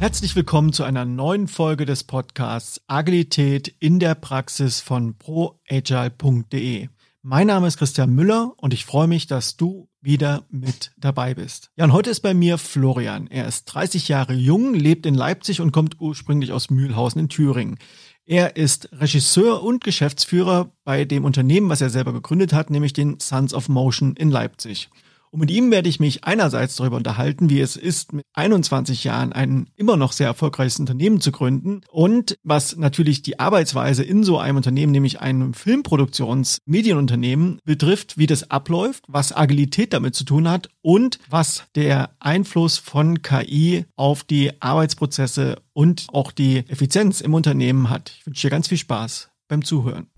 Herzlich willkommen zu einer neuen Folge des Podcasts Agilität in der Praxis von proagile.de. Mein Name ist Christian Müller und ich freue mich, dass du wieder mit dabei bist. Ja, und heute ist bei mir Florian. Er ist 30 Jahre jung, lebt in Leipzig und kommt ursprünglich aus Mühlhausen in Thüringen. Er ist Regisseur und Geschäftsführer bei dem Unternehmen, was er selber gegründet hat, nämlich den Sons of Motion in Leipzig. Und mit ihm werde ich mich einerseits darüber unterhalten, wie es ist, mit 21 Jahren ein immer noch sehr erfolgreiches Unternehmen zu gründen und was natürlich die Arbeitsweise in so einem Unternehmen, nämlich einem Filmproduktionsmedienunternehmen betrifft, wie das abläuft, was Agilität damit zu tun hat und was der Einfluss von KI auf die Arbeitsprozesse und auch die Effizienz im Unternehmen hat. Ich wünsche dir ganz viel Spaß beim Zuhören.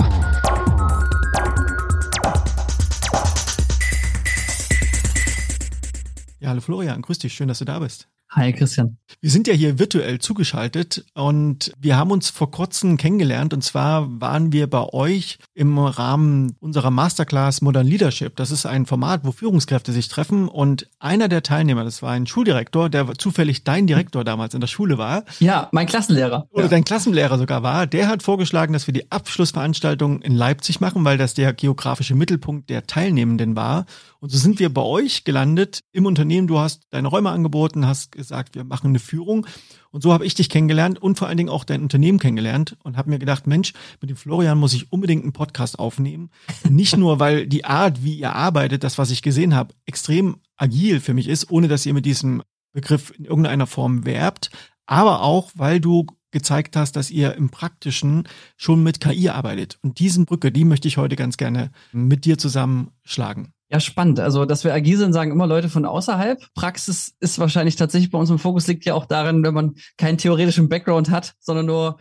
Hallo Florian, grüß dich, schön, dass du da bist. Hi Christian. Wir sind ja hier virtuell zugeschaltet und wir haben uns vor kurzem kennengelernt und zwar waren wir bei euch im Rahmen unserer Masterclass Modern Leadership. Das ist ein Format, wo Führungskräfte sich treffen und einer der Teilnehmer, das war ein Schuldirektor, der zufällig dein Direktor damals in der Schule war. Ja, mein Klassenlehrer. Oder ja. dein Klassenlehrer sogar war. Der hat vorgeschlagen, dass wir die Abschlussveranstaltung in Leipzig machen, weil das der geografische Mittelpunkt der Teilnehmenden war. Und so sind wir bei euch gelandet im Unternehmen. Du hast deine Räume angeboten, hast gesagt, wir machen eine Führung. Und so habe ich dich kennengelernt und vor allen Dingen auch dein Unternehmen kennengelernt und habe mir gedacht, Mensch, mit dem Florian muss ich unbedingt einen Podcast aufnehmen. Nicht nur, weil die Art, wie ihr arbeitet, das, was ich gesehen habe, extrem agil für mich ist, ohne dass ihr mit diesem Begriff in irgendeiner Form werbt, aber auch, weil du gezeigt hast, dass ihr im Praktischen schon mit KI arbeitet. Und diesen Brücke, die möchte ich heute ganz gerne mit dir zusammen schlagen. Ja, spannend. Also, dass wir agil sind, sagen immer Leute von außerhalb. Praxis ist wahrscheinlich tatsächlich bei uns im Fokus, liegt ja auch darin, wenn man keinen theoretischen Background hat, sondern nur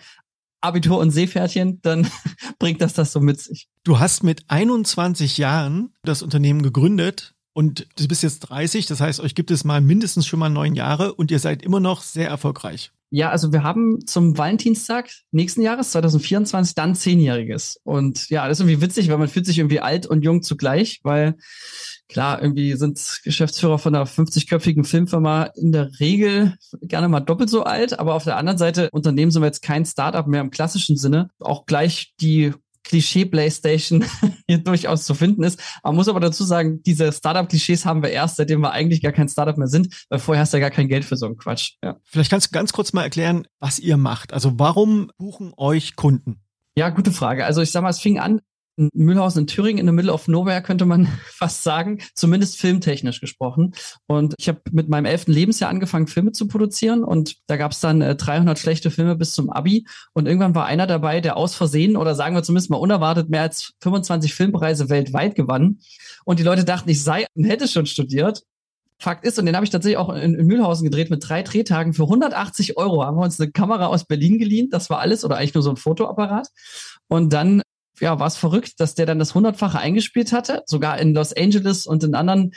Abitur und Seepferdchen, dann bringt das das so mit sich. Du hast mit 21 Jahren das Unternehmen gegründet und du bist jetzt 30, das heißt, euch gibt es mal mindestens schon mal neun Jahre und ihr seid immer noch sehr erfolgreich. Ja, also wir haben zum Valentinstag nächsten Jahres, 2024, dann Zehnjähriges. Und ja, das ist irgendwie witzig, weil man fühlt sich irgendwie alt und jung zugleich, weil klar, irgendwie sind Geschäftsführer von einer 50-köpfigen Filmfirma in der Regel gerne mal doppelt so alt, aber auf der anderen Seite, Unternehmen sind wir jetzt kein Startup mehr im klassischen Sinne. Auch gleich die Klischee-Playstation hier durchaus zu finden ist. Man muss aber dazu sagen, diese Startup-Klischees haben wir erst, seitdem wir eigentlich gar kein Startup mehr sind, weil vorher hast du ja gar kein Geld für so einen Quatsch. Ja. Vielleicht kannst du ganz kurz mal erklären, was ihr macht. Also warum buchen euch Kunden? Ja, gute Frage. Also ich sag mal, es fing an Mühlhausen in Thüringen in the middle of nowhere, könnte man fast sagen, zumindest filmtechnisch gesprochen. Und ich habe mit meinem elften Lebensjahr angefangen, Filme zu produzieren und da gab es dann äh, 300 schlechte Filme bis zum Abi und irgendwann war einer dabei, der aus Versehen oder sagen wir zumindest mal unerwartet mehr als 25 Filmpreise weltweit gewann. Und die Leute dachten, ich sei und hätte schon studiert. Fakt ist, und den habe ich tatsächlich auch in, in, Mühlhausen gedreht mit drei Drehtagen für 180 Euro. Haben wir uns eine Kamera aus Berlin geliehen. Das war alles oder eigentlich nur so ein Fotoapparat. Und dann ja, war es verrückt, dass der dann das hundertfache eingespielt hatte, sogar in Los Angeles und in anderen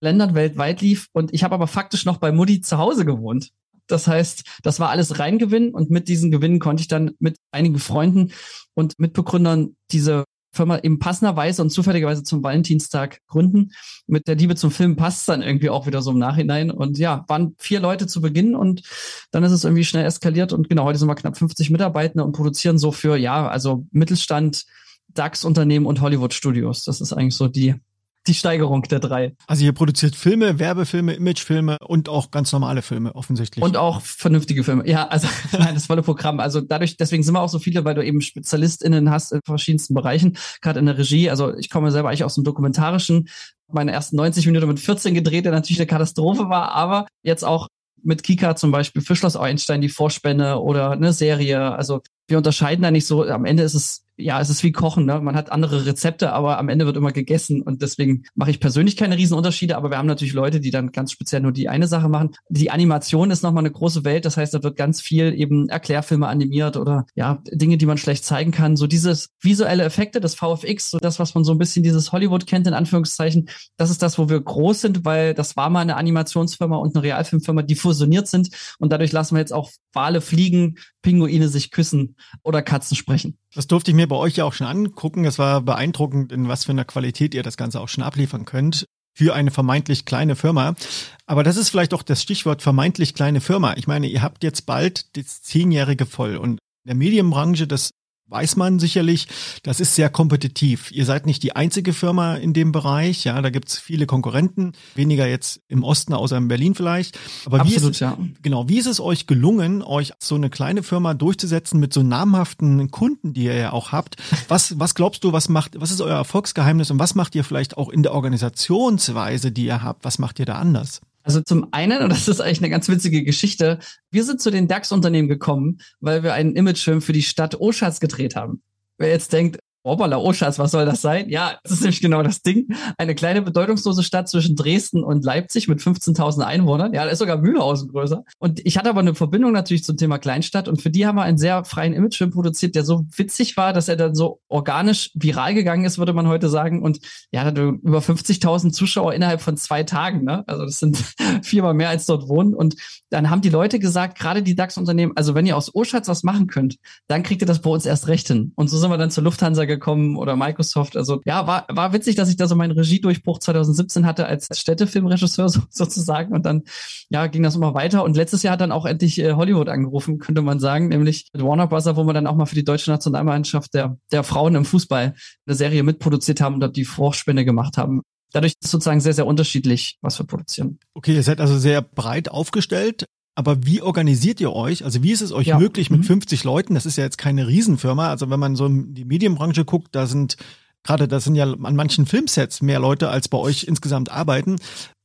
Ländern weltweit lief. Und ich habe aber faktisch noch bei Mutti zu Hause gewohnt. Das heißt, das war alles Reingewinn und mit diesen Gewinnen konnte ich dann mit einigen Freunden und Mitbegründern diese Firma eben passenderweise und zufälligerweise zum Valentinstag gründen. Mit der Liebe zum Film passt dann irgendwie auch wieder so im Nachhinein. Und ja, waren vier Leute zu Beginn und dann ist es irgendwie schnell eskaliert. Und genau, heute sind wir knapp 50 Mitarbeiter und produzieren so für, ja, also Mittelstand, DAX-Unternehmen und Hollywood-Studios. Das ist eigentlich so die die Steigerung der drei. Also ihr produziert Filme, Werbefilme, Imagefilme und auch ganz normale Filme offensichtlich. Und auch vernünftige Filme. Ja, also nein, das volle Programm. Also dadurch, deswegen sind wir auch so viele, weil du eben SpezialistInnen hast in verschiedensten Bereichen, gerade in der Regie. Also ich komme selber eigentlich aus dem Dokumentarischen. Meine ersten 90 Minuten mit 14 gedreht, der natürlich eine Katastrophe war, aber jetzt auch mit Kika zum Beispiel für Schloss Einstein die Vorspänne oder eine Serie. Also wir unterscheiden da nicht so. Am Ende ist es ja, es ist wie Kochen, ne? Man hat andere Rezepte, aber am Ende wird immer gegessen und deswegen mache ich persönlich keine Riesenunterschiede, aber wir haben natürlich Leute, die dann ganz speziell nur die eine Sache machen. Die Animation ist nochmal eine große Welt, das heißt, da wird ganz viel eben Erklärfilme animiert oder ja, Dinge, die man schlecht zeigen kann. So dieses visuelle Effekte, das VFX, so das, was man so ein bisschen dieses Hollywood kennt, in Anführungszeichen, das ist das, wo wir groß sind, weil das war mal eine Animationsfirma und eine Realfilmfirma, die fusioniert sind und dadurch lassen wir jetzt auch Wale fliegen, Pinguine sich küssen oder Katzen sprechen. Das durfte ich mir bei euch ja auch schon angucken. Es war beeindruckend, in was für einer Qualität ihr das Ganze auch schon abliefern könnt. für eine vermeintlich kleine Firma. Aber das ist vielleicht auch das Stichwort vermeintlich kleine Firma. Ich meine, ihr habt jetzt bald das Zehnjährige voll und in der Medienbranche, das weiß man sicherlich, das ist sehr kompetitiv. Ihr seid nicht die einzige Firma in dem Bereich, ja, da gibt's viele Konkurrenten, weniger jetzt im Osten, außer in Berlin vielleicht. Aber Absolut, wie ist, ja. Genau, wie ist es euch gelungen, euch so eine kleine Firma durchzusetzen mit so namhaften Kunden, die ihr ja auch habt? Was, was glaubst du, was macht, was ist euer Erfolgsgeheimnis und was macht ihr vielleicht auch in der Organisationsweise, die ihr habt? Was macht ihr da anders? Also zum einen, und das ist eigentlich eine ganz witzige Geschichte, wir sind zu den DAX-Unternehmen gekommen, weil wir einen Imagefilm für die Stadt Oschatz gedreht haben. Wer jetzt denkt, Hoppala, oh Schatz, was soll das sein? Ja, das ist nämlich genau das Ding. Eine kleine bedeutungslose Stadt zwischen Dresden und Leipzig mit 15.000 Einwohnern. Ja, da ist sogar Mühlhausen größer. Und ich hatte aber eine Verbindung natürlich zum Thema Kleinstadt und für die haben wir einen sehr freien Imagefilm produziert, der so witzig war, dass er dann so organisch viral gegangen ist, würde man heute sagen. Und ja, hatte über 50.000 Zuschauer innerhalb von zwei Tagen. Ne? Also das sind viermal mehr als dort wohnen. Und dann haben die Leute gesagt, gerade die DAX-Unternehmen, also wenn ihr aus Oschatz was machen könnt, dann kriegt ihr das bei uns erst recht hin. Und so sind wir dann zur Lufthansa gekommen gekommen oder Microsoft. Also ja, war, war witzig, dass ich da so meinen Regiedurchbruch 2017 hatte als Städtefilmregisseur so, sozusagen. Und dann ja, ging das immer weiter. Und letztes Jahr hat dann auch endlich äh, Hollywood angerufen, könnte man sagen, nämlich mit Warner Bros., wo wir dann auch mal für die deutsche Nationalmannschaft der, der Frauen im Fußball eine Serie mitproduziert haben und dort die Vorspende gemacht haben. Dadurch ist sozusagen sehr, sehr unterschiedlich, was wir produzieren. Okay, ihr seid also sehr breit aufgestellt. Aber wie organisiert ihr euch? Also wie ist es euch ja. möglich mit mhm. 50 Leuten? Das ist ja jetzt keine Riesenfirma. Also wenn man so in die Medienbranche guckt, da sind gerade, das sind ja an manchen Filmsets mehr Leute als bei euch insgesamt arbeiten.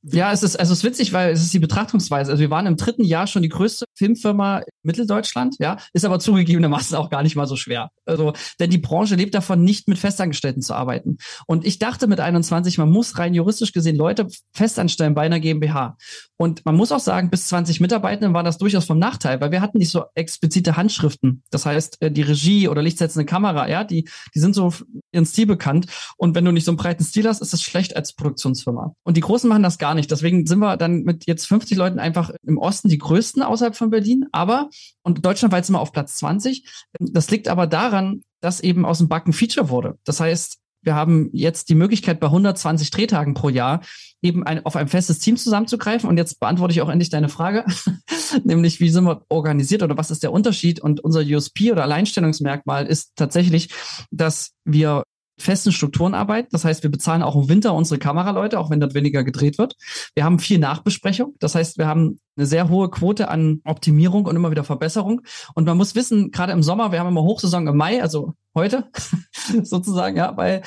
Ja, es ist, also es ist witzig, weil es ist die Betrachtungsweise. Also wir waren im dritten Jahr schon die größte Filmfirma Mitteldeutschland, ja, ist aber zugegebenermaßen auch gar nicht mal so schwer. Also, denn die Branche lebt davon, nicht mit Festangestellten zu arbeiten. Und ich dachte mit 21, man muss rein juristisch gesehen Leute festanstellen bei einer GmbH. Und man muss auch sagen, bis 20 Mitarbeitenden war das durchaus vom Nachteil, weil wir hatten nicht so explizite Handschriften. Das heißt, äh, die Regie oder lichtsetzende Kamera, ja, die, die sind so ihren Stil bekannt. Und wenn du nicht so einen breiten Stil hast, ist das schlecht als Produktionsfirma. Und die Großen machen das gar gar nicht. Deswegen sind wir dann mit jetzt 50 Leuten einfach im Osten die größten außerhalb von Berlin. Aber, und Deutschland war jetzt immer auf Platz 20. Das liegt aber daran, dass eben aus dem Backen Feature wurde. Das heißt, wir haben jetzt die Möglichkeit, bei 120 Drehtagen pro Jahr eben ein, auf ein festes Team zusammenzugreifen. Und jetzt beantworte ich auch endlich deine Frage, nämlich wie sind wir organisiert oder was ist der Unterschied? Und unser USP oder Alleinstellungsmerkmal ist tatsächlich, dass wir festen Strukturen arbeiten. Das heißt, wir bezahlen auch im Winter unsere Kameraleute, auch wenn dort weniger gedreht wird. Wir haben viel Nachbesprechung. Das heißt, wir haben eine sehr hohe Quote an Optimierung und immer wieder Verbesserung. Und man muss wissen, gerade im Sommer, wir haben immer Hochsaison im Mai, also heute sozusagen, ja, weil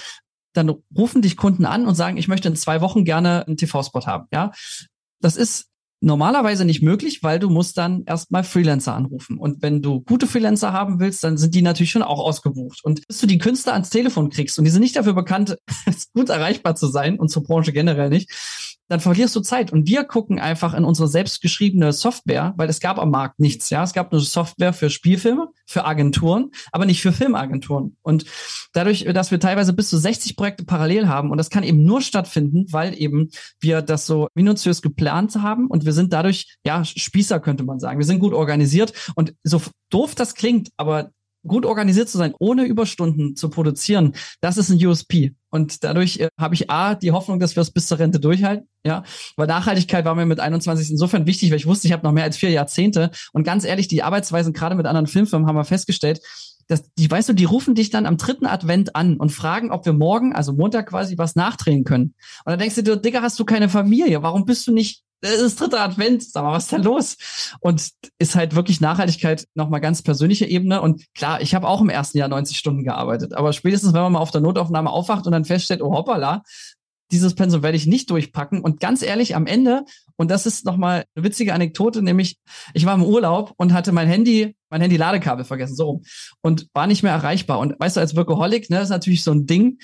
dann rufen dich Kunden an und sagen, ich möchte in zwei Wochen gerne einen TV-Spot haben, ja. Das ist normalerweise nicht möglich, weil du musst dann erstmal Freelancer anrufen. Und wenn du gute Freelancer haben willst, dann sind die natürlich schon auch ausgebucht. Und bis du die Künstler ans Telefon kriegst und die sind nicht dafür bekannt, gut erreichbar zu sein und zur Branche generell nicht, dann verlierst du Zeit. Und wir gucken einfach in unsere selbstgeschriebene Software, weil es gab am Markt nichts. Ja, es gab nur Software für Spielfilme, für Agenturen, aber nicht für Filmagenturen. Und dadurch, dass wir teilweise bis zu 60 Projekte parallel haben, und das kann eben nur stattfinden, weil eben wir das so minutiös geplant haben und wir sind dadurch, ja, Spießer könnte man sagen. Wir sind gut organisiert und so doof das klingt, aber gut organisiert zu sein, ohne Überstunden zu produzieren, das ist ein USP. Und dadurch äh, habe ich A, die Hoffnung, dass wir es bis zur Rente durchhalten. Ja, weil Nachhaltigkeit war mir mit 21 insofern wichtig, weil ich wusste, ich habe noch mehr als vier Jahrzehnte. Und ganz ehrlich, die Arbeitsweisen gerade mit anderen Filmfirmen haben wir festgestellt, dass die, weißt du, die rufen dich dann am dritten Advent an und fragen, ob wir morgen, also Montag quasi, was nachdrehen können. Und dann denkst du dir, Digga, hast du keine Familie? Warum bist du nicht es ist dritter Advent, sag mal, was ist denn los? Und ist halt wirklich Nachhaltigkeit nochmal ganz persönliche Ebene. Und klar, ich habe auch im ersten Jahr 90 Stunden gearbeitet, aber spätestens, wenn man mal auf der Notaufnahme aufwacht und dann feststellt, oh hoppala, dieses Pensum werde ich nicht durchpacken. Und ganz ehrlich, am Ende, und das ist nochmal eine witzige Anekdote, nämlich ich war im Urlaub und hatte mein Handy, mein Handy-Ladekabel vergessen, so rum, und war nicht mehr erreichbar. Und weißt du, als Workaholic, ne, ist natürlich so ein Ding.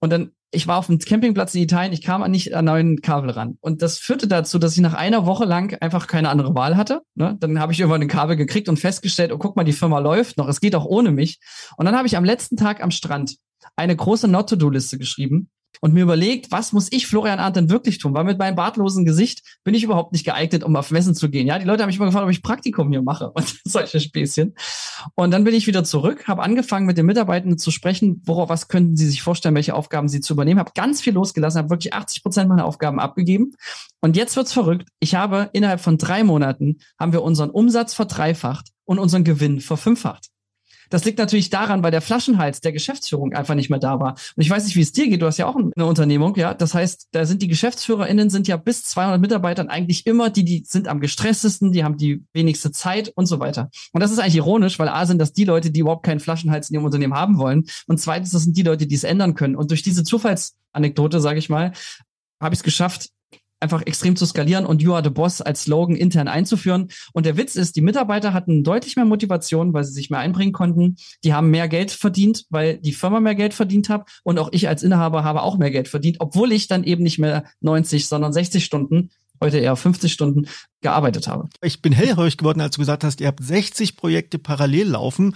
Und dann ich war auf dem Campingplatz in Italien, ich kam an nicht an neuen Kabel ran. Und das führte dazu, dass ich nach einer Woche lang einfach keine andere Wahl hatte. Ne? Dann habe ich irgendwann ein Kabel gekriegt und festgestellt, oh, guck mal, die Firma läuft noch, es geht auch ohne mich. Und dann habe ich am letzten Tag am Strand eine große Not-to-Do-Liste geschrieben und mir überlegt, was muss ich, Florian Arndt, denn wirklich tun? Weil mit meinem bartlosen Gesicht bin ich überhaupt nicht geeignet, um auf Messen zu gehen. Ja, die Leute haben mich immer gefragt, ob ich Praktikum hier mache und solche Späßchen. Und dann bin ich wieder zurück, habe angefangen mit den Mitarbeitenden zu sprechen, worauf was könnten sie sich vorstellen, welche Aufgaben sie zu übernehmen, habe ganz viel losgelassen, habe wirklich 80 Prozent meiner Aufgaben abgegeben. Und jetzt wird's verrückt. Ich habe innerhalb von drei Monaten haben wir unseren Umsatz verdreifacht und unseren Gewinn verfünffacht. Das liegt natürlich daran, weil der Flaschenhals der Geschäftsführung einfach nicht mehr da war. Und ich weiß nicht, wie es dir geht. Du hast ja auch eine Unternehmung, ja. Das heißt, da sind die GeschäftsführerInnen sind ja bis 200 Mitarbeitern eigentlich immer die, die sind am gestresstesten, die haben die wenigste Zeit und so weiter. Und das ist eigentlich ironisch, weil A sind das die Leute, die überhaupt keinen Flaschenhals in ihrem Unternehmen haben wollen. Und zweitens, das sind die Leute, die es ändern können. Und durch diese Zufallsanekdote, sage ich mal, habe ich es geschafft, einfach extrem zu skalieren und You are the Boss als Slogan intern einzuführen. Und der Witz ist, die Mitarbeiter hatten deutlich mehr Motivation, weil sie sich mehr einbringen konnten. Die haben mehr Geld verdient, weil die Firma mehr Geld verdient hat. Und auch ich als Inhaber habe auch mehr Geld verdient, obwohl ich dann eben nicht mehr 90, sondern 60 Stunden heute eher 50 Stunden gearbeitet habe. Ich bin hellhörig geworden, als du gesagt hast, ihr habt 60 Projekte parallel laufen.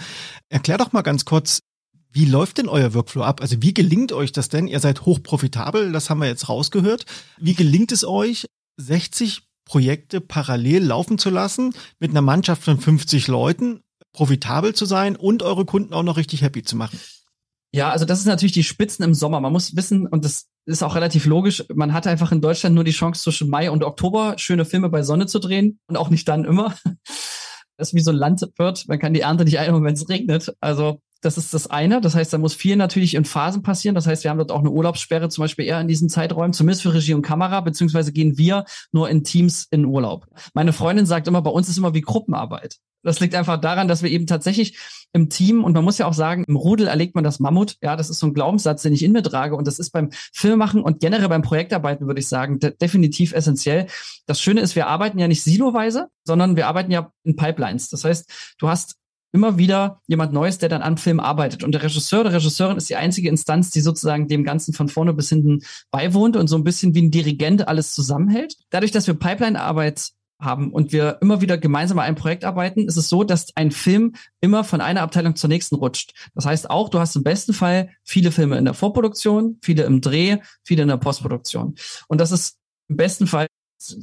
Erklär doch mal ganz kurz, wie läuft denn euer Workflow ab? Also wie gelingt euch das denn? Ihr seid hochprofitabel, das haben wir jetzt rausgehört. Wie gelingt es euch, 60 Projekte parallel laufen zu lassen, mit einer Mannschaft von 50 Leuten, profitabel zu sein und eure Kunden auch noch richtig happy zu machen? Ja, also das ist natürlich die Spitzen im Sommer. Man muss wissen, und das ist auch relativ logisch, man hat einfach in Deutschland nur die Chance zwischen Mai und Oktober schöne Filme bei Sonne zu drehen und auch nicht dann immer. Das ist wie so ein Landwirt, man kann die Ernte nicht einholen, wenn es regnet. Also das ist das eine. Das heißt, da muss viel natürlich in Phasen passieren. Das heißt, wir haben dort auch eine Urlaubssperre, zum Beispiel eher in diesen Zeiträumen, zumindest für Regie und Kamera, beziehungsweise gehen wir nur in Teams in Urlaub. Meine Freundin sagt immer, bei uns ist immer wie Gruppenarbeit. Das liegt einfach daran, dass wir eben tatsächlich im Team, und man muss ja auch sagen, im Rudel erlegt man das Mammut. Ja, das ist so ein Glaubenssatz, den ich in mir trage. Und das ist beim Filmmachen und generell beim Projektarbeiten, würde ich sagen, de definitiv essentiell. Das Schöne ist, wir arbeiten ja nicht siloweise, sondern wir arbeiten ja in Pipelines. Das heißt, du hast immer wieder jemand Neues, der dann am Film arbeitet. Und der Regisseur, der Regisseurin ist die einzige Instanz, die sozusagen dem Ganzen von vorne bis hinten beiwohnt und so ein bisschen wie ein Dirigent alles zusammenhält. Dadurch, dass wir Pipeline-Arbeit haben und wir immer wieder gemeinsam an einem Projekt arbeiten, ist es so, dass ein Film immer von einer Abteilung zur nächsten rutscht. Das heißt auch, du hast im besten Fall viele Filme in der Vorproduktion, viele im Dreh, viele in der Postproduktion. Und das ist im besten Fall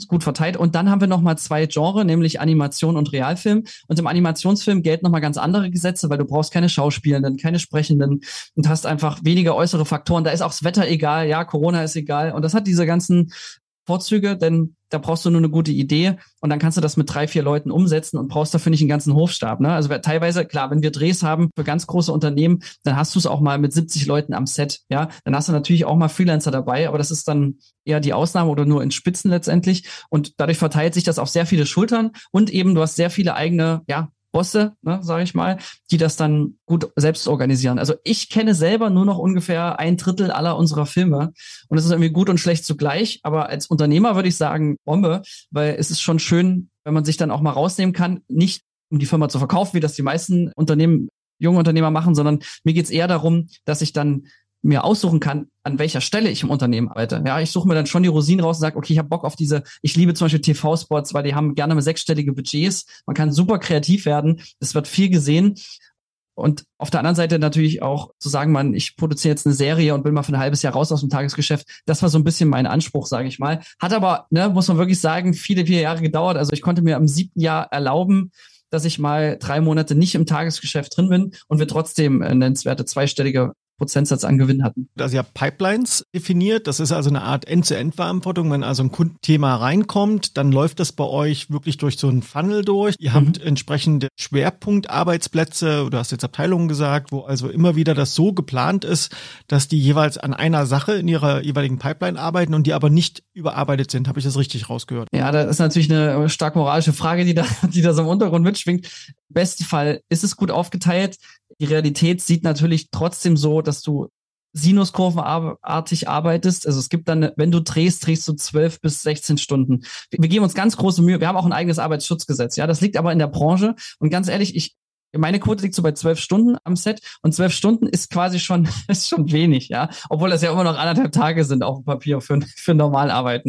gut verteilt. Und dann haben wir nochmal zwei Genre, nämlich Animation und Realfilm. Und im Animationsfilm gelten nochmal ganz andere Gesetze, weil du brauchst keine Schauspielenden, keine Sprechenden und hast einfach weniger äußere Faktoren. Da ist auch das Wetter egal, ja, Corona ist egal. Und das hat diese ganzen Vorzüge, denn da brauchst du nur eine gute Idee und dann kannst du das mit drei, vier Leuten umsetzen und brauchst dafür nicht einen ganzen Hofstab. Ne? Also teilweise, klar, wenn wir Drehs haben für ganz große Unternehmen, dann hast du es auch mal mit 70 Leuten am Set. Ja, dann hast du natürlich auch mal Freelancer dabei, aber das ist dann eher die Ausnahme oder nur in Spitzen letztendlich. Und dadurch verteilt sich das auf sehr viele Schultern und eben du hast sehr viele eigene, ja, Bosse, ne, sage ich mal, die das dann gut selbst organisieren. Also ich kenne selber nur noch ungefähr ein Drittel aller unserer Filme und es ist irgendwie gut und schlecht zugleich. Aber als Unternehmer würde ich sagen Bombe, weil es ist schon schön, wenn man sich dann auch mal rausnehmen kann, nicht um die Firma zu verkaufen, wie das die meisten Unternehmen junge Unternehmer machen, sondern mir geht's eher darum, dass ich dann mir aussuchen kann, an welcher Stelle ich im Unternehmen arbeite. Ja, ich suche mir dann schon die Rosinen raus und sage, okay, ich habe Bock auf diese, ich liebe zum Beispiel TV-Spots, weil die haben gerne mal sechsstellige Budgets. Man kann super kreativ werden. Es wird viel gesehen. Und auf der anderen Seite natürlich auch zu sagen, man, ich produziere jetzt eine Serie und will mal für ein halbes Jahr raus aus dem Tagesgeschäft. Das war so ein bisschen mein Anspruch, sage ich mal. Hat aber, ne, muss man wirklich sagen, viele, viele Jahre gedauert. Also ich konnte mir im siebten Jahr erlauben, dass ich mal drei Monate nicht im Tagesgeschäft drin bin und wir trotzdem nennenswerte zweistellige Prozentsatz an Gewinn hatten. Also ihr habt Pipelines definiert. Das ist also eine Art End-zu-End-Verantwortung. Wenn also ein Kundenthema reinkommt, dann läuft das bei euch wirklich durch so einen Funnel durch. Ihr habt mhm. entsprechende Schwerpunktarbeitsplätze. Du hast jetzt Abteilungen gesagt, wo also immer wieder das so geplant ist, dass die jeweils an einer Sache in ihrer jeweiligen Pipeline arbeiten und die aber nicht überarbeitet sind. Habe ich das richtig rausgehört? Ja, das ist natürlich eine stark moralische Frage, die da, die da so im Untergrund mitschwingt. Im besten Fall ist es gut aufgeteilt die Realität sieht natürlich trotzdem so, dass du Sinuskurvenartig arbeitest. Also es gibt dann, wenn du drehst, drehst du zwölf bis 16 Stunden. Wir geben uns ganz große Mühe. Wir haben auch ein eigenes Arbeitsschutzgesetz. Ja, das liegt aber in der Branche. Und ganz ehrlich, ich, meine Quote liegt so bei zwölf Stunden am Set und zwölf Stunden ist quasi schon, ist schon wenig, ja. Obwohl das ja immer noch anderthalb Tage sind auf dem Papier für, für normal.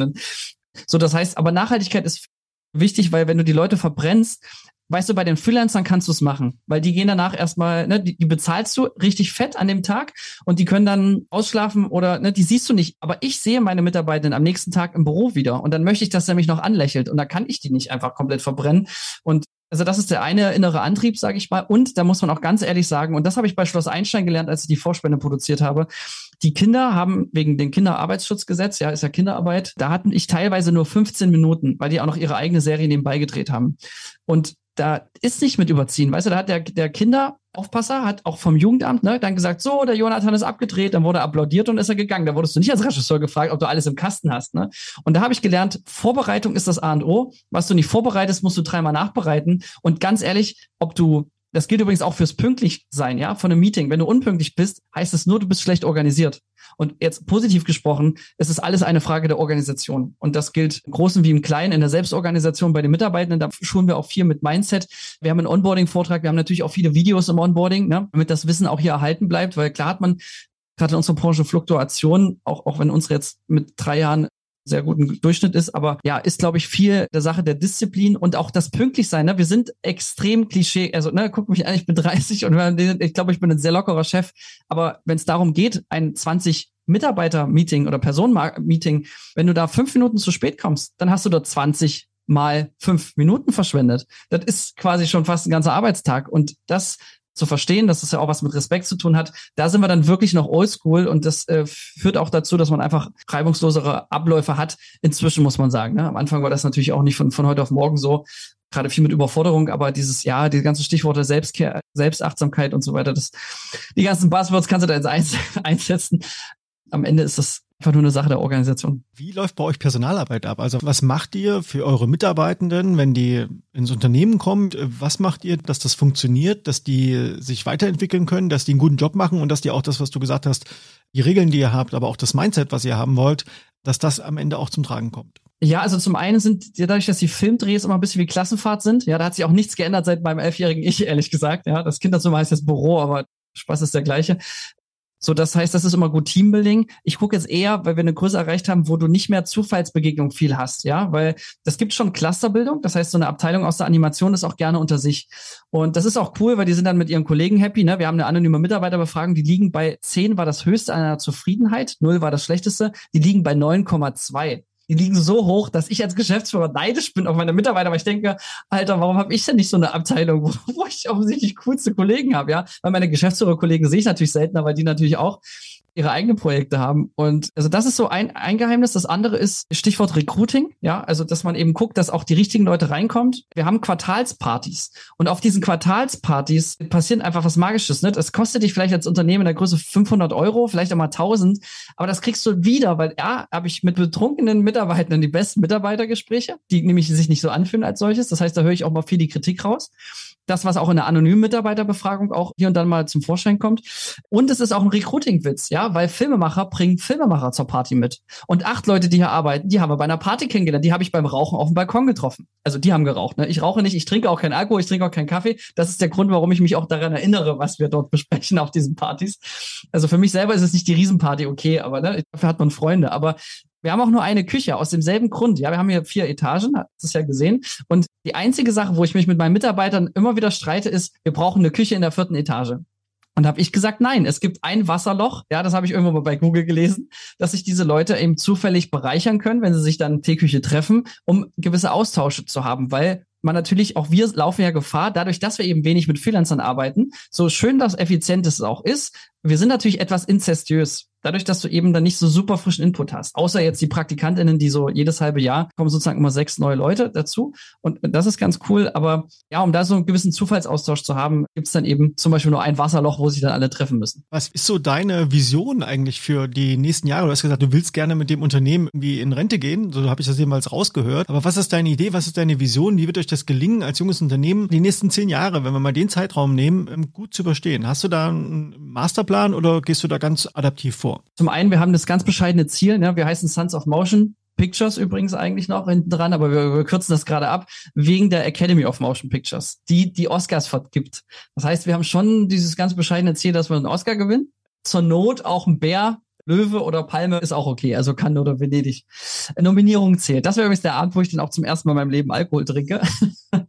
So, das heißt, aber Nachhaltigkeit ist wichtig, weil wenn du die Leute verbrennst, weißt du, bei den Freelancern kannst du es machen, weil die gehen danach erstmal, ne, die, die bezahlst du richtig fett an dem Tag und die können dann ausschlafen oder ne, die siehst du nicht. Aber ich sehe meine Mitarbeitenden am nächsten Tag im Büro wieder und dann möchte ich, dass er mich noch anlächelt und da kann ich die nicht einfach komplett verbrennen. Und also das ist der eine innere Antrieb, sage ich mal. Und da muss man auch ganz ehrlich sagen, und das habe ich bei Schloss Einstein gelernt, als ich die Vorspende produziert habe. Die Kinder haben wegen dem Kinderarbeitsschutzgesetz, ja, ist ja Kinderarbeit, da hatten ich teilweise nur 15 Minuten, weil die auch noch ihre eigene Serie nebenbei gedreht haben. Und da ist nicht mit überziehen. Weißt du, da hat der, der Kinderaufpasser, hat auch vom Jugendamt ne, dann gesagt, so, der Jonathan ist abgedreht, dann wurde er applaudiert und ist er gegangen. Da wurdest du nicht als Regisseur gefragt, ob du alles im Kasten hast. Ne? Und da habe ich gelernt, Vorbereitung ist das A und O. Was du nicht vorbereitest, musst du dreimal nachbereiten. Und ganz ehrlich, ob du das gilt übrigens auch fürs pünktlich sein, ja, von einem Meeting. Wenn du unpünktlich bist, heißt es nur, du bist schlecht organisiert. Und jetzt positiv gesprochen, es ist alles eine Frage der Organisation. Und das gilt im Großen wie im Kleinen in der Selbstorganisation bei den Mitarbeitenden. Da schulen wir auch viel mit Mindset. Wir haben einen Onboarding-Vortrag. Wir haben natürlich auch viele Videos im Onboarding, ne, damit das Wissen auch hier erhalten bleibt, weil klar hat man gerade in unserer Branche Fluktuation, auch, auch wenn unsere jetzt mit drei Jahren sehr guten Durchschnitt ist, aber ja, ist, glaube ich, viel der Sache der Disziplin und auch das Pünktlichsein. Ne? Wir sind extrem Klischee, also ne, guck mich an, ich bin 30 und ich glaube, ich bin ein sehr lockerer Chef, aber wenn es darum geht, ein 20 Mitarbeiter-Meeting oder Personen-Meeting, wenn du da fünf Minuten zu spät kommst, dann hast du dort 20 mal fünf Minuten verschwendet. Das ist quasi schon fast ein ganzer Arbeitstag. Und das zu verstehen, dass es ja auch was mit Respekt zu tun hat. Da sind wir dann wirklich noch oldschool und das äh, führt auch dazu, dass man einfach reibungslosere Abläufe hat. Inzwischen muss man sagen. Ne? Am Anfang war das natürlich auch nicht von, von heute auf morgen so. Gerade viel mit Überforderung, aber dieses Jahr, die ganzen Stichworte Selbstkehr, Selbstachtsamkeit und so weiter, das, die ganzen Buzzwords kannst du da jetzt einsetzen. Am Ende ist das einfach nur eine Sache der Organisation. Wie läuft bei euch Personalarbeit ab? Also was macht ihr für eure Mitarbeitenden, wenn die ins Unternehmen kommen? Was macht ihr, dass das funktioniert, dass die sich weiterentwickeln können, dass die einen guten Job machen und dass die auch das, was du gesagt hast, die Regeln, die ihr habt, aber auch das Mindset, was ihr haben wollt, dass das am Ende auch zum Tragen kommt? Ja, also zum einen sind dadurch, dass die Filmdrehs immer ein bisschen wie Klassenfahrt sind, ja, da hat sich auch nichts geändert seit meinem elfjährigen Ich, ehrlich gesagt. Ja, das Kinderzimmer heißt jetzt Büro, aber Spaß ist der gleiche. So, das heißt, das ist immer gut Teambuilding. Ich gucke jetzt eher, weil wir eine Größe erreicht haben, wo du nicht mehr Zufallsbegegnung viel hast, ja, weil das gibt schon Clusterbildung. Das heißt, so eine Abteilung aus der Animation ist auch gerne unter sich. Und das ist auch cool, weil die sind dann mit ihren Kollegen happy, ne? Wir haben eine anonyme Mitarbeiterbefragung, die liegen bei 10 war das höchste einer Zufriedenheit, 0 war das schlechteste, die liegen bei 9,2 die liegen so hoch, dass ich als Geschäftsführer neidisch bin auf meine Mitarbeiter, weil ich denke, Alter, warum habe ich denn nicht so eine Abteilung, wo, wo ich offensichtlich coolste Kollegen habe, ja? Weil meine Geschäftsführerkollegen sehe ich natürlich seltener, weil die natürlich auch ihre eigenen Projekte haben. Und also das ist so ein, ein Geheimnis. Das andere ist Stichwort Recruiting. Ja, also dass man eben guckt, dass auch die richtigen Leute reinkommt. Wir haben Quartalspartys und auf diesen Quartalspartys passiert einfach was Magisches. Ne? Das kostet dich vielleicht als Unternehmen in der Größe 500 Euro, vielleicht auch mal 1000, aber das kriegst du wieder, weil ja, habe ich mit betrunkenen Mitarbeitern die besten Mitarbeitergespräche, die nämlich sich nicht so anfühlen als solches. Das heißt, da höre ich auch mal viel die Kritik raus das, was auch in der anonymen Mitarbeiterbefragung auch hier und dann mal zum Vorschein kommt. Und es ist auch ein Recruiting-Witz, ja, weil Filmemacher bringen Filmemacher zur Party mit. Und acht Leute, die hier arbeiten, die haben wir bei einer Party kennengelernt, die habe ich beim Rauchen auf dem Balkon getroffen. Also die haben geraucht. Ne? Ich rauche nicht, ich trinke auch keinen Alkohol, ich trinke auch keinen Kaffee. Das ist der Grund, warum ich mich auch daran erinnere, was wir dort besprechen auf diesen Partys. Also für mich selber ist es nicht die Riesenparty, okay, aber ne, dafür hat man Freunde. Aber wir haben auch nur eine Küche aus demselben Grund. Ja, wir haben hier vier Etagen, hast es ja gesehen. Und die einzige Sache, wo ich mich mit meinen Mitarbeitern immer wieder streite, ist, wir brauchen eine Küche in der vierten Etage. Und habe ich gesagt, nein, es gibt ein Wasserloch, ja, das habe ich irgendwo mal bei Google gelesen, dass sich diese Leute eben zufällig bereichern können, wenn sie sich dann Teeküche treffen, um gewisse Austausche zu haben, weil man natürlich, auch wir laufen ja Gefahr, dadurch, dass wir eben wenig mit Freelancern arbeiten, so schön das effizient es auch ist, wir sind natürlich etwas inzestiös dadurch, dass du eben dann nicht so super frischen Input hast. Außer jetzt die PraktikantInnen, die so jedes halbe Jahr kommen sozusagen immer sechs neue Leute dazu. Und das ist ganz cool. Aber ja, um da so einen gewissen Zufallsaustausch zu haben, gibt es dann eben zum Beispiel nur ein Wasserloch, wo sich dann alle treffen müssen. Was ist so deine Vision eigentlich für die nächsten Jahre? Du hast gesagt, du willst gerne mit dem Unternehmen irgendwie in Rente gehen. So habe ich das jemals rausgehört. Aber was ist deine Idee? Was ist deine Vision? Wie wird euch das gelingen, als junges Unternehmen die nächsten zehn Jahre, wenn wir mal den Zeitraum nehmen, gut zu überstehen? Hast du da einen Masterplan oder gehst du da ganz adaptiv vor? Zum einen, wir haben das ganz bescheidene Ziel, ne? wir heißen Sons of Motion. Pictures übrigens eigentlich noch hinten dran, aber wir, wir kürzen das gerade ab, wegen der Academy of Motion Pictures, die die Oscars vergibt. Das heißt, wir haben schon dieses ganz bescheidene Ziel, dass wir einen Oscar gewinnen. Zur Not auch ein Bär Löwe oder Palme ist auch okay, also Cannes oder Venedig. Nominierung zählt. Das wäre übrigens der Abend, wo ich dann auch zum ersten Mal in meinem Leben Alkohol trinke.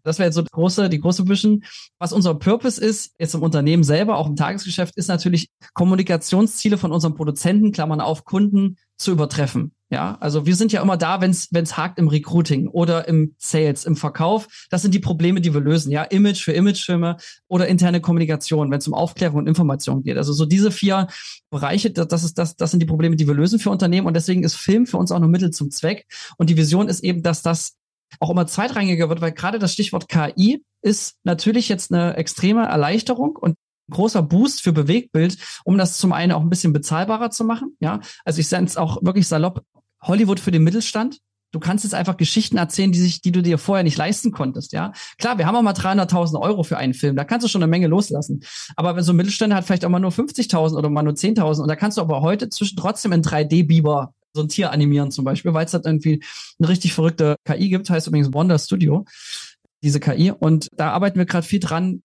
Das wäre jetzt so die große, die große Vision. Was unser Purpose ist, jetzt im Unternehmen selber, auch im Tagesgeschäft, ist natürlich Kommunikationsziele von unseren Produzenten, Klammern auf Kunden, zu übertreffen. Ja, also wir sind ja immer da, wenn es hakt im Recruiting oder im Sales, im Verkauf. Das sind die Probleme, die wir lösen. Ja, Image für Imagefilme oder interne Kommunikation, wenn es um Aufklärung und Information geht. Also so diese vier Bereiche, das ist das, das sind die Probleme, die wir lösen für Unternehmen. Und deswegen ist Film für uns auch nur Mittel zum Zweck. Und die Vision ist eben, dass das auch immer zweitrangiger wird, weil gerade das Stichwort KI ist natürlich jetzt eine extreme Erleichterung und großer Boost für Bewegtbild, um das zum einen auch ein bisschen bezahlbarer zu machen. Ja, also ich sage es auch wirklich salopp. Hollywood für den Mittelstand. Du kannst jetzt einfach Geschichten erzählen, die sich, die du dir vorher nicht leisten konntest, ja. Klar, wir haben auch mal 300.000 Euro für einen Film. Da kannst du schon eine Menge loslassen. Aber wenn so ein Mittelständler hat vielleicht auch mal nur 50.000 oder mal nur 10.000 und da kannst du aber heute zwischen trotzdem in 3D-Biber so ein Tier animieren zum Beispiel, weil es da irgendwie eine richtig verrückte KI gibt, heißt übrigens Wonder Studio, diese KI. Und da arbeiten wir gerade viel dran,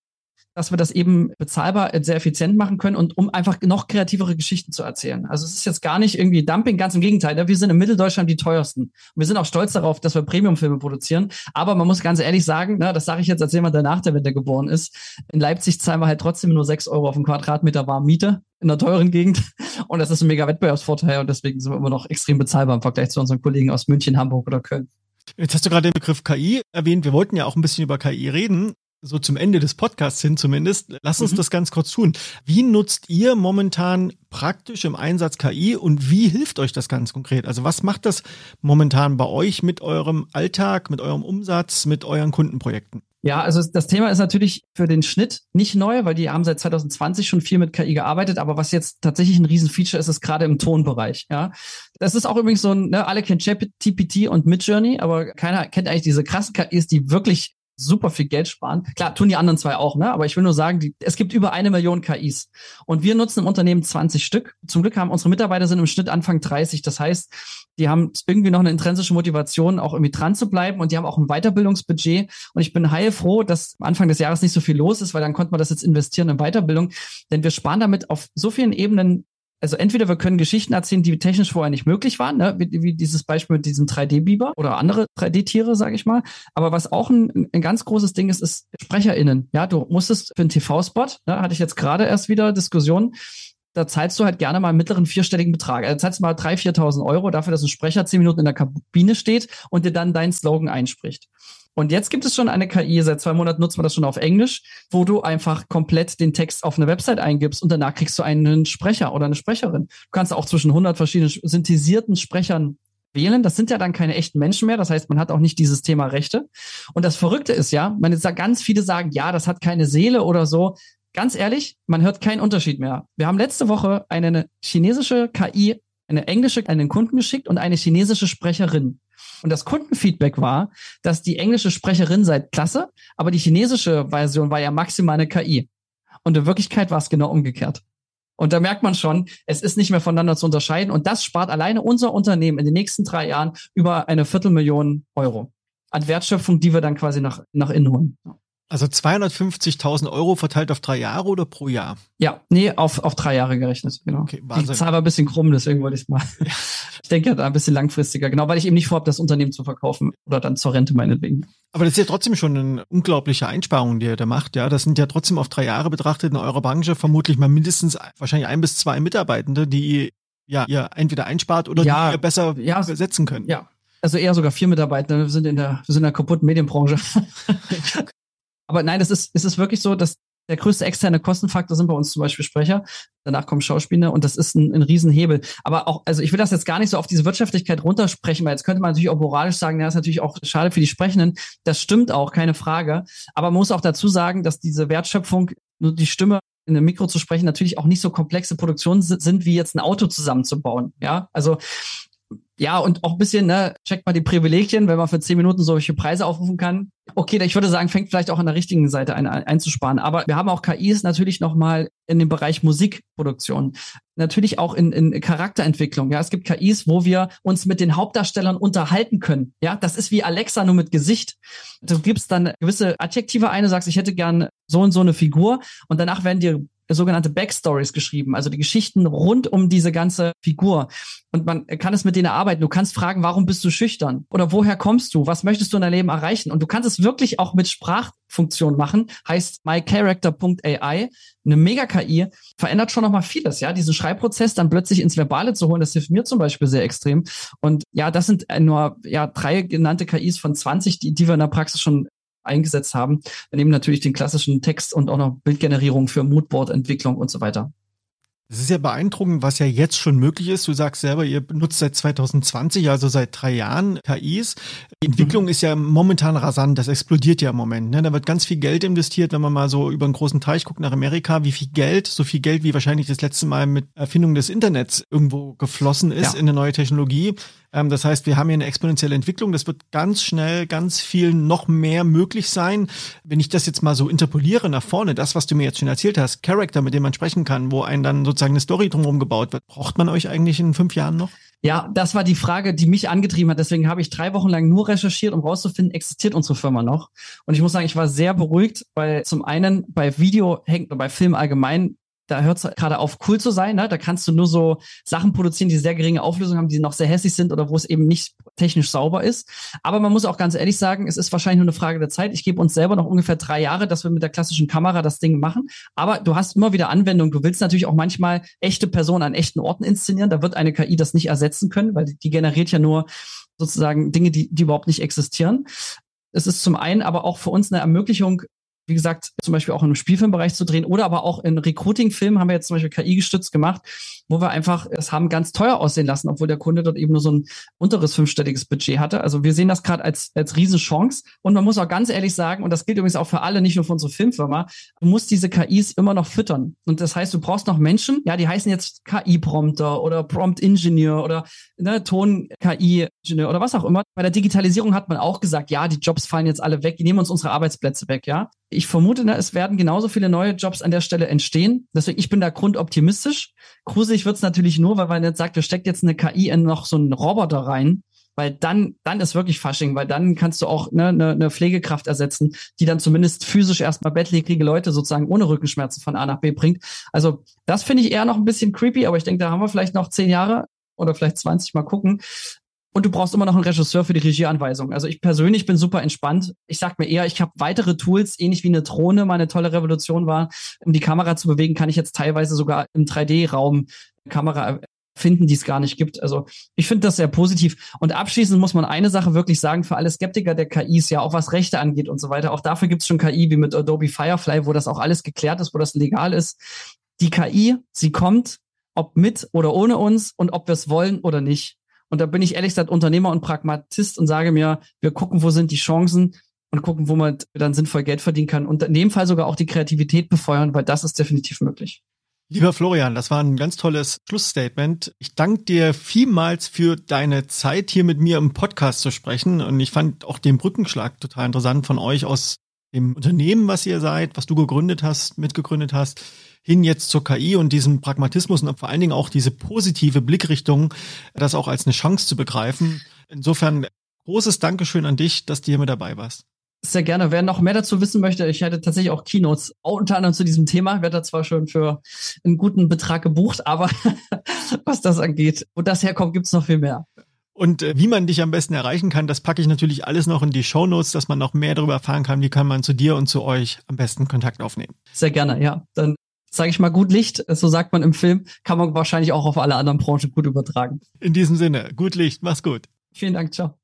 dass wir das eben bezahlbar äh, sehr effizient machen können und um einfach noch kreativere Geschichten zu erzählen. Also es ist jetzt gar nicht irgendwie Dumping, ganz im Gegenteil. Ne? Wir sind in Mitteldeutschland die teuersten. Und wir sind auch stolz darauf, dass wir Premiumfilme produzieren. Aber man muss ganz ehrlich sagen, ne, das sage ich jetzt als jemand, der nach der Wende geboren ist. In Leipzig zahlen wir halt trotzdem nur sechs Euro auf einen Quadratmeter warme Miete in einer teuren Gegend. Und das ist ein mega Wettbewerbsvorteil und deswegen sind wir immer noch extrem bezahlbar im Vergleich zu unseren Kollegen aus München, Hamburg oder Köln. Jetzt hast du gerade den Begriff KI erwähnt. Wir wollten ja auch ein bisschen über KI reden so zum Ende des Podcasts hin zumindest. Lass uns mhm. das ganz kurz tun. Wie nutzt ihr momentan praktisch im Einsatz KI und wie hilft euch das ganz konkret? Also was macht das momentan bei euch mit eurem Alltag, mit eurem Umsatz, mit euren Kundenprojekten? Ja, also das Thema ist natürlich für den Schnitt nicht neu, weil die haben seit 2020 schon viel mit KI gearbeitet, aber was jetzt tatsächlich ein Riesenfeature ist, ist gerade im Tonbereich. Ja, das ist auch übrigens so ein, ne, alle kennen ChatGPT und Midjourney, aber keiner kennt eigentlich diese krassen KIs, die wirklich super viel Geld sparen. Klar, tun die anderen zwei auch, ne? Aber ich will nur sagen, die, es gibt über eine Million KIs. Und wir nutzen im Unternehmen 20 Stück. Zum Glück haben unsere Mitarbeiter sind im Schnitt Anfang 30. Das heißt, die haben irgendwie noch eine intrinsische Motivation, auch irgendwie dran zu bleiben und die haben auch ein Weiterbildungsbudget. Und ich bin heilfroh, dass Anfang des Jahres nicht so viel los ist, weil dann konnte man das jetzt investieren in Weiterbildung. Denn wir sparen damit auf so vielen Ebenen also entweder wir können Geschichten erzählen, die technisch vorher nicht möglich waren, ne? wie, wie dieses Beispiel mit diesem 3D-Biber oder andere 3D-Tiere, sage ich mal. Aber was auch ein, ein ganz großes Ding ist, ist SprecherInnen. Ja, du musstest für einen TV-Spot, ne, hatte ich jetzt gerade erst wieder Diskussionen, da zahlst du halt gerne mal einen mittleren vierstelligen Betrag. Also zahlst du mal 3.000, 4.000 Euro dafür, dass ein Sprecher zehn Minuten in der Kabine steht und dir dann deinen Slogan einspricht. Und jetzt gibt es schon eine KI, seit zwei Monaten nutzt man das schon auf Englisch, wo du einfach komplett den Text auf eine Website eingibst und danach kriegst du einen Sprecher oder eine Sprecherin. Du kannst auch zwischen 100 verschiedenen synthetisierten Sprechern wählen. Das sind ja dann keine echten Menschen mehr. Das heißt, man hat auch nicht dieses Thema Rechte. Und das Verrückte ist ja, man jetzt ganz viele sagen, ja, das hat keine Seele oder so. Ganz ehrlich, man hört keinen Unterschied mehr. Wir haben letzte Woche eine chinesische KI, eine englische den Kunden geschickt und eine chinesische Sprecherin. Und das Kundenfeedback war, dass die englische Sprecherin sei klasse, aber die chinesische Version war ja maximal eine KI. Und in Wirklichkeit war es genau umgekehrt. Und da merkt man schon, es ist nicht mehr voneinander zu unterscheiden. Und das spart alleine unser Unternehmen in den nächsten drei Jahren über eine Viertelmillion Euro an Wertschöpfung, die wir dann quasi nach, nach innen holen. Also 250.000 Euro verteilt auf drei Jahre oder pro Jahr? Ja, nee, auf, auf drei Jahre gerechnet, genau. Okay, Wahnsinn. Die Zahl war ein bisschen krumm, deswegen wollte ich es mal. Ja. Ich denke ja da ein bisschen langfristiger, genau, weil ich eben nicht vorhabe, das Unternehmen zu verkaufen oder dann zur Rente meinetwegen. Aber das ist ja trotzdem schon eine unglaubliche Einsparung, die ihr da macht, ja. Das sind ja trotzdem auf drei Jahre betrachtet in eurer Branche vermutlich mal mindestens wahrscheinlich ein bis zwei Mitarbeitende, die ja, ihr entweder einspart oder ja, die ihr besser ja, besetzen könnt. Ja, also eher sogar vier Mitarbeiter. Wir sind in der, wir sind in der kaputten Medienbranche. Aber nein, es ist, es ist wirklich so, dass der größte externe Kostenfaktor sind bei uns zum Beispiel Sprecher. Danach kommen Schauspieler und das ist ein, ein Riesenhebel. Aber auch, also ich will das jetzt gar nicht so auf diese Wirtschaftlichkeit runtersprechen, weil jetzt könnte man natürlich auch moralisch sagen, ja, ist natürlich auch schade für die Sprechenden. Das stimmt auch, keine Frage. Aber man muss auch dazu sagen, dass diese Wertschöpfung, nur die Stimme in einem Mikro zu sprechen, natürlich auch nicht so komplexe Produktionen sind, wie jetzt ein Auto zusammenzubauen. Ja, also ja, und auch ein bisschen, ne, checkt mal die Privilegien, wenn man für zehn Minuten solche Preise aufrufen kann. Okay, ich würde sagen, fängt vielleicht auch an der richtigen Seite ein, einzusparen. Aber wir haben auch KIs natürlich nochmal in dem Bereich Musikproduktion. Natürlich auch in, in Charakterentwicklung. Ja, es gibt KIs, wo wir uns mit den Hauptdarstellern unterhalten können. Ja, das ist wie Alexa nur mit Gesicht. Du gibst dann gewisse Adjektive ein, sagst, ich hätte gern so und so eine Figur und danach werden dir sogenannte Backstories geschrieben, also die Geschichten rund um diese ganze Figur. Und man kann es mit denen arbeiten. Du kannst fragen, warum bist du schüchtern? Oder woher kommst du? Was möchtest du in deinem Leben erreichen? Und du kannst es wirklich auch mit Sprachfunktion machen. Heißt mycharacter.ai, eine Mega-KI, verändert schon nochmal vieles, ja. Diesen Schreibprozess dann plötzlich ins Verbale zu holen, das hilft mir zum Beispiel sehr extrem. Und ja, das sind nur ja drei genannte KIs von 20, die, die wir in der Praxis schon eingesetzt haben. Wir nehmen natürlich den klassischen Text und auch noch Bildgenerierung für Moodboard-Entwicklung und so weiter. Es ist ja beeindruckend, was ja jetzt schon möglich ist. Du sagst selber, ihr benutzt seit 2020, also seit drei Jahren KIs. Die Entwicklung mhm. ist ja momentan rasant, das explodiert ja im Moment. Ne? Da wird ganz viel Geld investiert, wenn man mal so über einen großen Teich guckt nach Amerika, wie viel Geld, so viel Geld wie wahrscheinlich das letzte Mal mit Erfindung des Internets irgendwo geflossen ist ja. in eine neue Technologie. Ähm, das heißt, wir haben hier eine exponentielle Entwicklung. Das wird ganz schnell, ganz viel noch mehr möglich sein. Wenn ich das jetzt mal so interpoliere nach vorne, das, was du mir jetzt schon erzählt hast, Charakter, mit dem man sprechen kann, wo einen dann sozusagen eine Story drumherum gebaut wird, braucht man euch eigentlich in fünf Jahren noch? Ja, das war die Frage, die mich angetrieben hat. Deswegen habe ich drei Wochen lang nur recherchiert, um rauszufinden, existiert unsere Firma noch. Und ich muss sagen, ich war sehr beruhigt, weil zum einen bei Video hängt, bei Film allgemein da hört es gerade auf, cool zu sein. Ne? Da kannst du nur so Sachen produzieren, die sehr geringe Auflösung haben, die noch sehr hässlich sind oder wo es eben nicht technisch sauber ist. Aber man muss auch ganz ehrlich sagen, es ist wahrscheinlich nur eine Frage der Zeit. Ich gebe uns selber noch ungefähr drei Jahre, dass wir mit der klassischen Kamera das Ding machen. Aber du hast immer wieder Anwendungen. Du willst natürlich auch manchmal echte Personen an echten Orten inszenieren. Da wird eine KI das nicht ersetzen können, weil die generiert ja nur sozusagen Dinge, die, die überhaupt nicht existieren. Es ist zum einen aber auch für uns eine Ermöglichung, wie gesagt, zum Beispiel auch im Spielfilmbereich zu drehen oder aber auch in Recruiting-Filmen haben wir jetzt zum Beispiel KI gestützt gemacht, wo wir einfach es haben ganz teuer aussehen lassen, obwohl der Kunde dort eben nur so ein unteres fünfstelliges Budget hatte. Also wir sehen das gerade als, als Riesenchance. Und man muss auch ganz ehrlich sagen, und das gilt übrigens auch für alle, nicht nur für unsere Filmfirma, du musst diese KIs immer noch füttern. Und das heißt, du brauchst noch Menschen, ja, die heißen jetzt KI-Prompter oder Prompt-Ingenieur oder ne, Ton-KI-Ingenieur oder was auch immer. Bei der Digitalisierung hat man auch gesagt, ja, die Jobs fallen jetzt alle weg, die nehmen uns unsere Arbeitsplätze weg, ja. Ich vermute, ne, es werden genauso viele neue Jobs an der Stelle entstehen. Deswegen, ich bin da grundoptimistisch. Gruselig wird's natürlich nur, weil man jetzt sagt, wir steckt jetzt eine KI in noch so einen Roboter rein. Weil dann, dann ist wirklich Fasching, weil dann kannst du auch ne, eine, eine Pflegekraft ersetzen, die dann zumindest physisch erstmal bettlägerige Leute sozusagen ohne Rückenschmerzen von A nach B bringt. Also das finde ich eher noch ein bisschen creepy, aber ich denke, da haben wir vielleicht noch zehn Jahre oder vielleicht 20 mal gucken. Und du brauchst immer noch einen Regisseur für die Regieanweisung. Also ich persönlich bin super entspannt. Ich sag mir eher, ich habe weitere Tools, ähnlich wie eine Drohne meine tolle Revolution war, um die Kamera zu bewegen, kann ich jetzt teilweise sogar im 3D-Raum Kamera finden, die es gar nicht gibt. Also ich finde das sehr positiv. Und abschließend muss man eine Sache wirklich sagen, für alle Skeptiker der KIs, ja auch was Rechte angeht und so weiter, auch dafür gibt es schon KI wie mit Adobe Firefly, wo das auch alles geklärt ist, wo das legal ist. Die KI, sie kommt, ob mit oder ohne uns und ob wir es wollen oder nicht. Und da bin ich ehrlich gesagt Unternehmer und Pragmatist und sage mir, wir gucken, wo sind die Chancen und gucken, wo man dann sinnvoll Geld verdienen kann und in dem Fall sogar auch die Kreativität befeuern, weil das ist definitiv möglich. Lieber Florian, das war ein ganz tolles Schlussstatement. Ich danke dir vielmals für deine Zeit, hier mit mir im Podcast zu sprechen. Und ich fand auch den Brückenschlag total interessant von euch aus dem Unternehmen, was ihr seid, was du gegründet hast, mitgegründet hast, hin jetzt zur KI und diesem Pragmatismus und vor allen Dingen auch diese positive Blickrichtung, das auch als eine Chance zu begreifen. Insofern großes Dankeschön an dich, dass du hier mit dabei warst. Sehr gerne. Wer noch mehr dazu wissen möchte, ich hätte tatsächlich auch Keynotes unter anderem zu diesem Thema. Werde da zwar schon für einen guten Betrag gebucht, aber was das angeht, wo das herkommt, gibt's noch viel mehr. Und äh, wie man dich am besten erreichen kann, das packe ich natürlich alles noch in die Show Notes, dass man noch mehr darüber erfahren kann, wie kann man zu dir und zu euch am besten Kontakt aufnehmen. Sehr gerne, ja. Dann sage ich mal, gut Licht, so sagt man im Film, kann man wahrscheinlich auch auf alle anderen Branchen gut übertragen. In diesem Sinne, gut Licht, mach's gut. Vielen Dank, ciao.